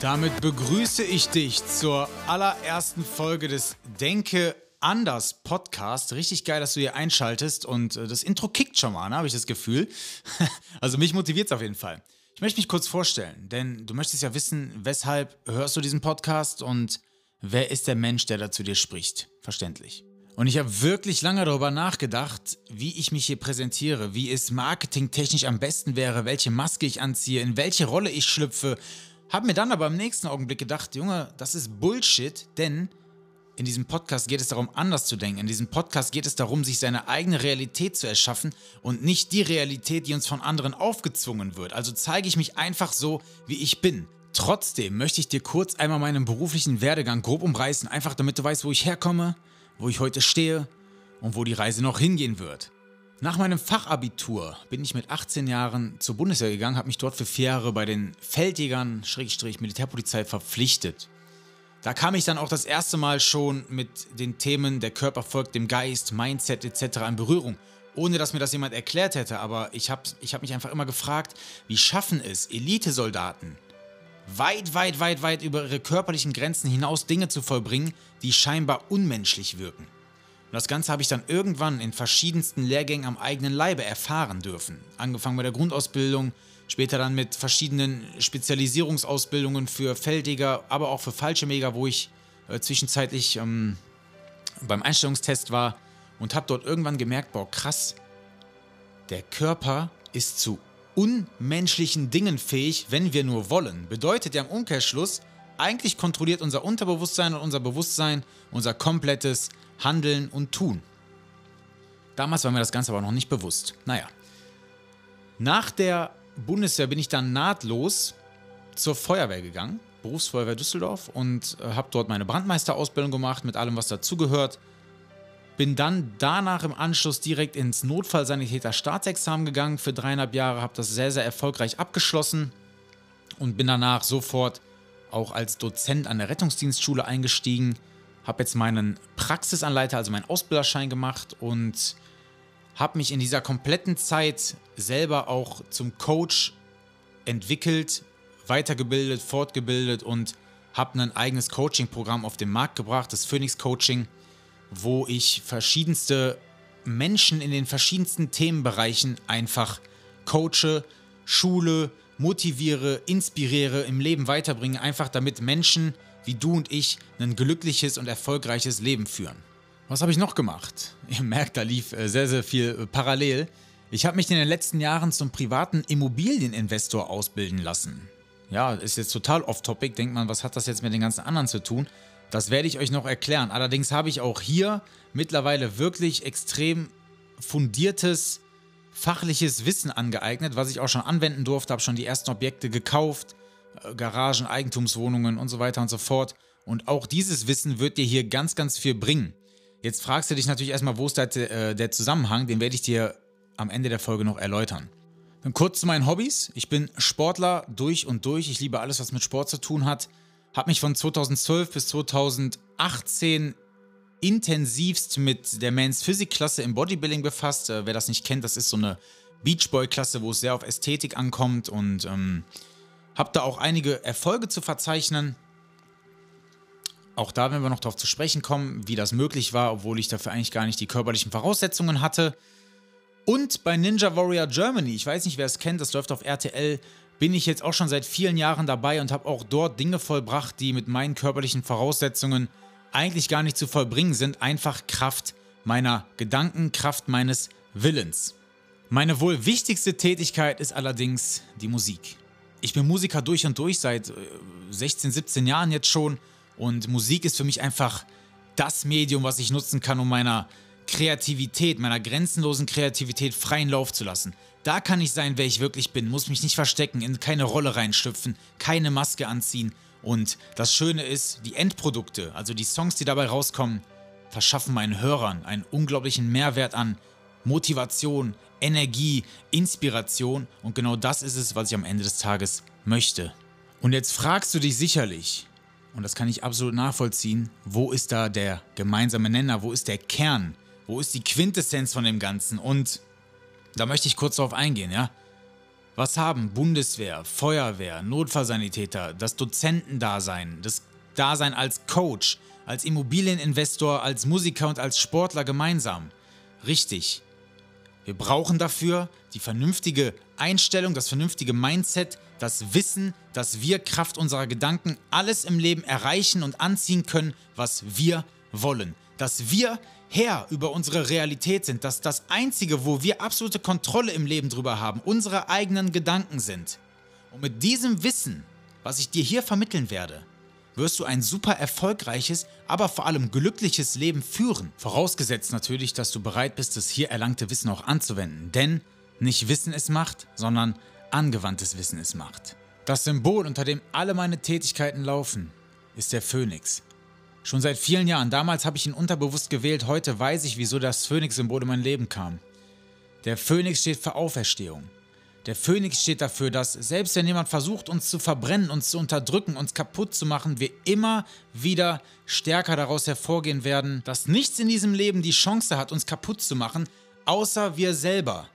Damit begrüße ich dich zur allerersten Folge des Denke anders Podcast. Richtig geil, dass du hier einschaltest und äh, das Intro kickt schon mal, ne, habe ich das Gefühl. also mich motiviert es auf jeden Fall. Ich möchte mich kurz vorstellen, denn du möchtest ja wissen, weshalb hörst du diesen Podcast und wer ist der Mensch, der da zu dir spricht. Verständlich. Und ich habe wirklich lange darüber nachgedacht, wie ich mich hier präsentiere, wie es marketingtechnisch am besten wäre, welche Maske ich anziehe, in welche Rolle ich schlüpfe. Habe mir dann aber im nächsten Augenblick gedacht, Junge, das ist Bullshit, denn in diesem Podcast geht es darum, anders zu denken. In diesem Podcast geht es darum, sich seine eigene Realität zu erschaffen und nicht die Realität, die uns von anderen aufgezwungen wird. Also zeige ich mich einfach so, wie ich bin. Trotzdem möchte ich dir kurz einmal meinen beruflichen Werdegang grob umreißen, einfach damit du weißt, wo ich herkomme, wo ich heute stehe und wo die Reise noch hingehen wird. Nach meinem Fachabitur bin ich mit 18 Jahren zur Bundeswehr gegangen, habe mich dort für vier Jahre bei den Feldjägern, Schrägstrich Militärpolizei verpflichtet. Da kam ich dann auch das erste Mal schon mit den Themen der Körper folgt dem Geist, Mindset etc. in Berührung, ohne dass mir das jemand erklärt hätte. Aber ich habe ich hab mich einfach immer gefragt, wie schaffen es Elitesoldaten, weit, weit, weit, weit über ihre körperlichen Grenzen hinaus Dinge zu vollbringen, die scheinbar unmenschlich wirken. Und das Ganze habe ich dann irgendwann in verschiedensten Lehrgängen am eigenen Leibe erfahren dürfen. Angefangen bei der Grundausbildung, Später dann mit verschiedenen Spezialisierungsausbildungen für Feldjäger, aber auch für Fallschirmjäger, wo ich äh, zwischenzeitlich ähm, beim Einstellungstest war und habe dort irgendwann gemerkt, boah, krass, der Körper ist zu unmenschlichen Dingen fähig, wenn wir nur wollen. Bedeutet ja im Umkehrschluss, eigentlich kontrolliert unser Unterbewusstsein und unser Bewusstsein unser komplettes Handeln und Tun. Damals war mir das Ganze aber noch nicht bewusst. Naja. Nach der Bundeswehr bin ich dann nahtlos zur Feuerwehr gegangen, Berufsfeuerwehr Düsseldorf, und äh, habe dort meine Brandmeisterausbildung gemacht mit allem, was dazugehört. Bin dann danach im Anschluss direkt ins Notfallsanitäter-Staatsexamen gegangen für dreieinhalb Jahre, habe das sehr, sehr erfolgreich abgeschlossen und bin danach sofort auch als Dozent an der Rettungsdienstschule eingestiegen. Habe jetzt meinen Praxisanleiter, also meinen Ausbilderschein gemacht und habe mich in dieser kompletten Zeit selber auch zum Coach entwickelt, weitergebildet, fortgebildet und habe ein eigenes Coaching-Programm auf den Markt gebracht, das Phoenix Coaching, wo ich verschiedenste Menschen in den verschiedensten Themenbereichen einfach coache, schule, motiviere, inspiriere, im Leben weiterbringe, einfach damit Menschen wie du und ich ein glückliches und erfolgreiches Leben führen. Was habe ich noch gemacht? Ihr merkt, da lief äh, sehr, sehr viel äh, parallel. Ich habe mich in den letzten Jahren zum privaten Immobilieninvestor ausbilden lassen. Ja, ist jetzt total off-topic. Denkt man, was hat das jetzt mit den ganzen anderen zu tun? Das werde ich euch noch erklären. Allerdings habe ich auch hier mittlerweile wirklich extrem fundiertes fachliches Wissen angeeignet, was ich auch schon anwenden durfte, habe schon die ersten Objekte gekauft, Garagen, Eigentumswohnungen und so weiter und so fort. Und auch dieses Wissen wird dir hier ganz, ganz viel bringen. Jetzt fragst du dich natürlich erstmal, wo ist der, äh, der Zusammenhang? Den werde ich dir am Ende der Folge noch erläutern. Dann kurz zu meinen Hobbys. Ich bin Sportler durch und durch. Ich liebe alles, was mit Sport zu tun hat. Habe mich von 2012 bis 2018 intensivst mit der Men's Physik Klasse im Bodybuilding befasst. Äh, wer das nicht kennt, das ist so eine Beachboy Klasse, wo es sehr auf Ästhetik ankommt und ähm, habe da auch einige Erfolge zu verzeichnen. Auch da werden wir noch darauf zu sprechen kommen, wie das möglich war, obwohl ich dafür eigentlich gar nicht die körperlichen Voraussetzungen hatte. Und bei Ninja Warrior Germany, ich weiß nicht, wer es kennt, das läuft auf RTL, bin ich jetzt auch schon seit vielen Jahren dabei und habe auch dort Dinge vollbracht, die mit meinen körperlichen Voraussetzungen eigentlich gar nicht zu vollbringen sind. Einfach Kraft meiner Gedanken, Kraft meines Willens. Meine wohl wichtigste Tätigkeit ist allerdings die Musik. Ich bin Musiker durch und durch seit 16, äh, 17 Jahren jetzt schon und Musik ist für mich einfach das Medium, was ich nutzen kann, um meiner Kreativität, meiner grenzenlosen Kreativität freien Lauf zu lassen. Da kann ich sein, wer ich wirklich bin, muss mich nicht verstecken, in keine Rolle reinstüpfen, keine Maske anziehen. Und das Schöne ist, die Endprodukte, also die Songs, die dabei rauskommen, verschaffen meinen Hörern einen unglaublichen Mehrwert an Motivation, Energie, Inspiration und genau das ist es, was ich am Ende des Tages möchte. Und jetzt fragst du dich sicherlich, und das kann ich absolut nachvollziehen, wo ist da der gemeinsame Nenner, wo ist der Kern, wo ist die Quintessenz von dem Ganzen? Und da möchte ich kurz darauf eingehen, ja? Was haben Bundeswehr, Feuerwehr, Notfallsanitäter, das Dozentendasein, das Dasein als Coach, als Immobilieninvestor, als Musiker und als Sportler gemeinsam? Richtig. Wir brauchen dafür die vernünftige Einstellung, das vernünftige Mindset, das Wissen, dass wir Kraft unserer Gedanken alles im Leben erreichen und anziehen können, was wir wollen. Dass wir Herr über unsere Realität sind, dass das Einzige, wo wir absolute Kontrolle im Leben drüber haben, unsere eigenen Gedanken sind. Und mit diesem Wissen, was ich dir hier vermitteln werde, wirst du ein super erfolgreiches, aber vor allem glückliches Leben führen. Vorausgesetzt natürlich, dass du bereit bist, das hier erlangte Wissen auch anzuwenden. Denn nicht Wissen ist Macht, sondern angewandtes Wissen ist Macht. Das Symbol, unter dem alle meine Tätigkeiten laufen, ist der Phönix. Schon seit vielen Jahren, damals habe ich ihn unterbewusst gewählt, heute weiß ich, wieso das Phönix-Symbol in mein Leben kam. Der Phönix steht für Auferstehung. Der Phönix steht dafür, dass selbst wenn jemand versucht, uns zu verbrennen, uns zu unterdrücken, uns kaputt zu machen, wir immer wieder stärker daraus hervorgehen werden, dass nichts in diesem Leben die Chance hat, uns kaputt zu machen, außer wir selber.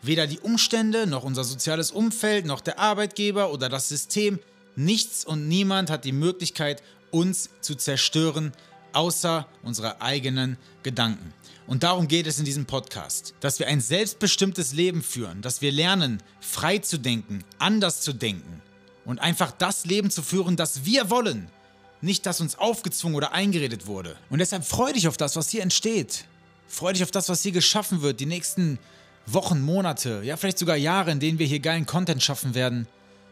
Weder die Umstände, noch unser soziales Umfeld, noch der Arbeitgeber oder das System, nichts und niemand hat die Möglichkeit, uns zu zerstören, außer unsere eigenen Gedanken. Und darum geht es in diesem Podcast, dass wir ein selbstbestimmtes Leben führen, dass wir lernen, frei zu denken, anders zu denken und einfach das Leben zu führen, das wir wollen, nicht das uns aufgezwungen oder eingeredet wurde. Und deshalb freu dich auf das, was hier entsteht. Freu dich auf das, was hier geschaffen wird, die nächsten Wochen, Monate, ja vielleicht sogar Jahre, in denen wir hier geilen Content schaffen werden.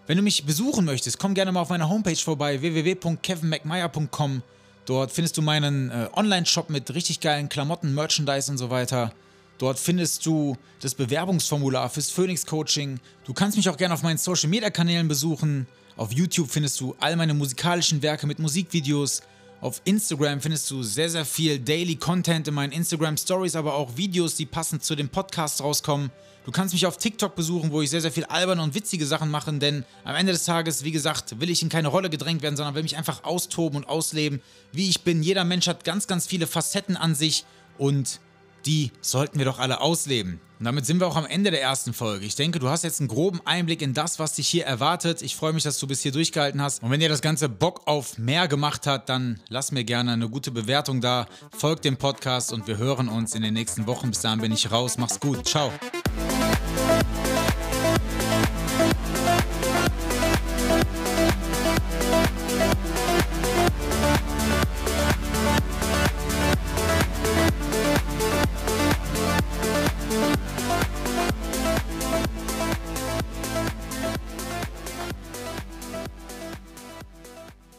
Wenn du mich besuchen möchtest, komm gerne mal auf meiner Homepage vorbei, www.kevinmcmeyer.com Dort findest du meinen äh, Online-Shop mit richtig geilen Klamotten, Merchandise und so weiter. Dort findest du das Bewerbungsformular fürs Phoenix Coaching. Du kannst mich auch gerne auf meinen Social Media Kanälen besuchen. Auf YouTube findest du all meine musikalischen Werke mit Musikvideos. Auf Instagram findest du sehr, sehr viel Daily Content in meinen Instagram Stories, aber auch Videos, die passend zu dem Podcast rauskommen. Du kannst mich auf TikTok besuchen, wo ich sehr, sehr viel alberne und witzige Sachen mache, denn am Ende des Tages, wie gesagt, will ich in keine Rolle gedrängt werden, sondern will mich einfach austoben und ausleben, wie ich bin. Jeder Mensch hat ganz, ganz viele Facetten an sich und die sollten wir doch alle ausleben. Und damit sind wir auch am Ende der ersten Folge. Ich denke, du hast jetzt einen groben Einblick in das, was dich hier erwartet. Ich freue mich, dass du bis hier durchgehalten hast. Und wenn dir das Ganze Bock auf mehr gemacht hat, dann lass mir gerne eine gute Bewertung da. Folg dem Podcast und wir hören uns in den nächsten Wochen. Bis dahin bin ich raus. Mach's gut. Ciao.